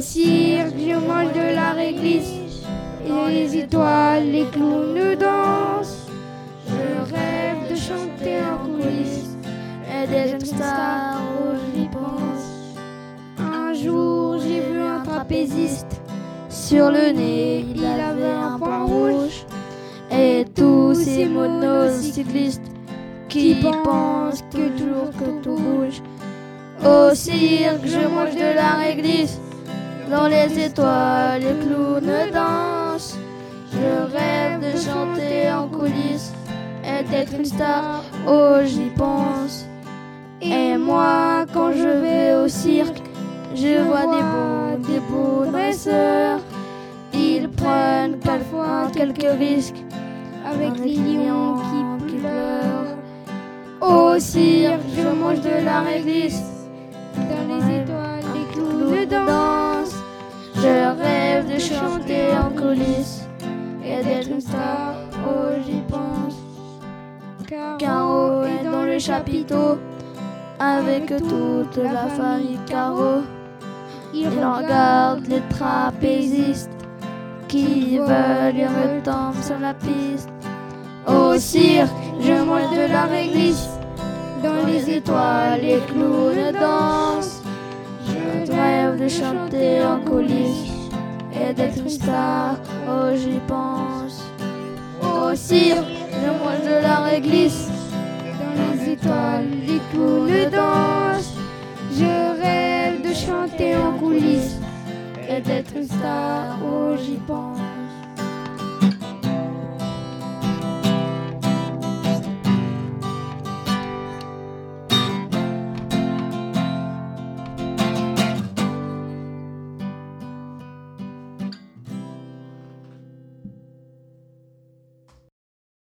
Au cirque, je mange de la réglisse. Et les étoiles, les clowns dansent. Je rêve de chanter en coulisses. Et d'être star, oh, j'y pense. Un jour, j'ai vu un trapéziste. Sur le nez, il avait un point rouge. Et tous ces monocyclistes qui pensent que toujours que tout bouge. Au cirque, je mange de la réglisse. Dans les étoiles, les clowns dansent. Je rêve de chanter en coulisses et d'être une star. Oh, j'y pense. Et moi, quand je vais au cirque, je vois des beaux, des beaux dresseurs. Ils prennent quelquefois quelques risques avec les lions qui pleurent. Au cirque, je mange de la réglisse. Dans les étoiles, les clowns chanter en coulisses et d'être une star. Oh, j'y pense. Caro est dans le chapiteau avec toute la famille Caro. Il regarde les trapézistes qui veulent y retomber sur la piste. Au cirque, je mange de la réglisse. Dans les étoiles, les clowns dansent. Je rêve de chanter en coulisses d'être une star. Oh, j'y pense. Au cirque, je mange de la réglisse. Dans les étoiles, les clowns dansent. Je rêve de chanter en coulisses et d'être une star. Oh, j'y pense.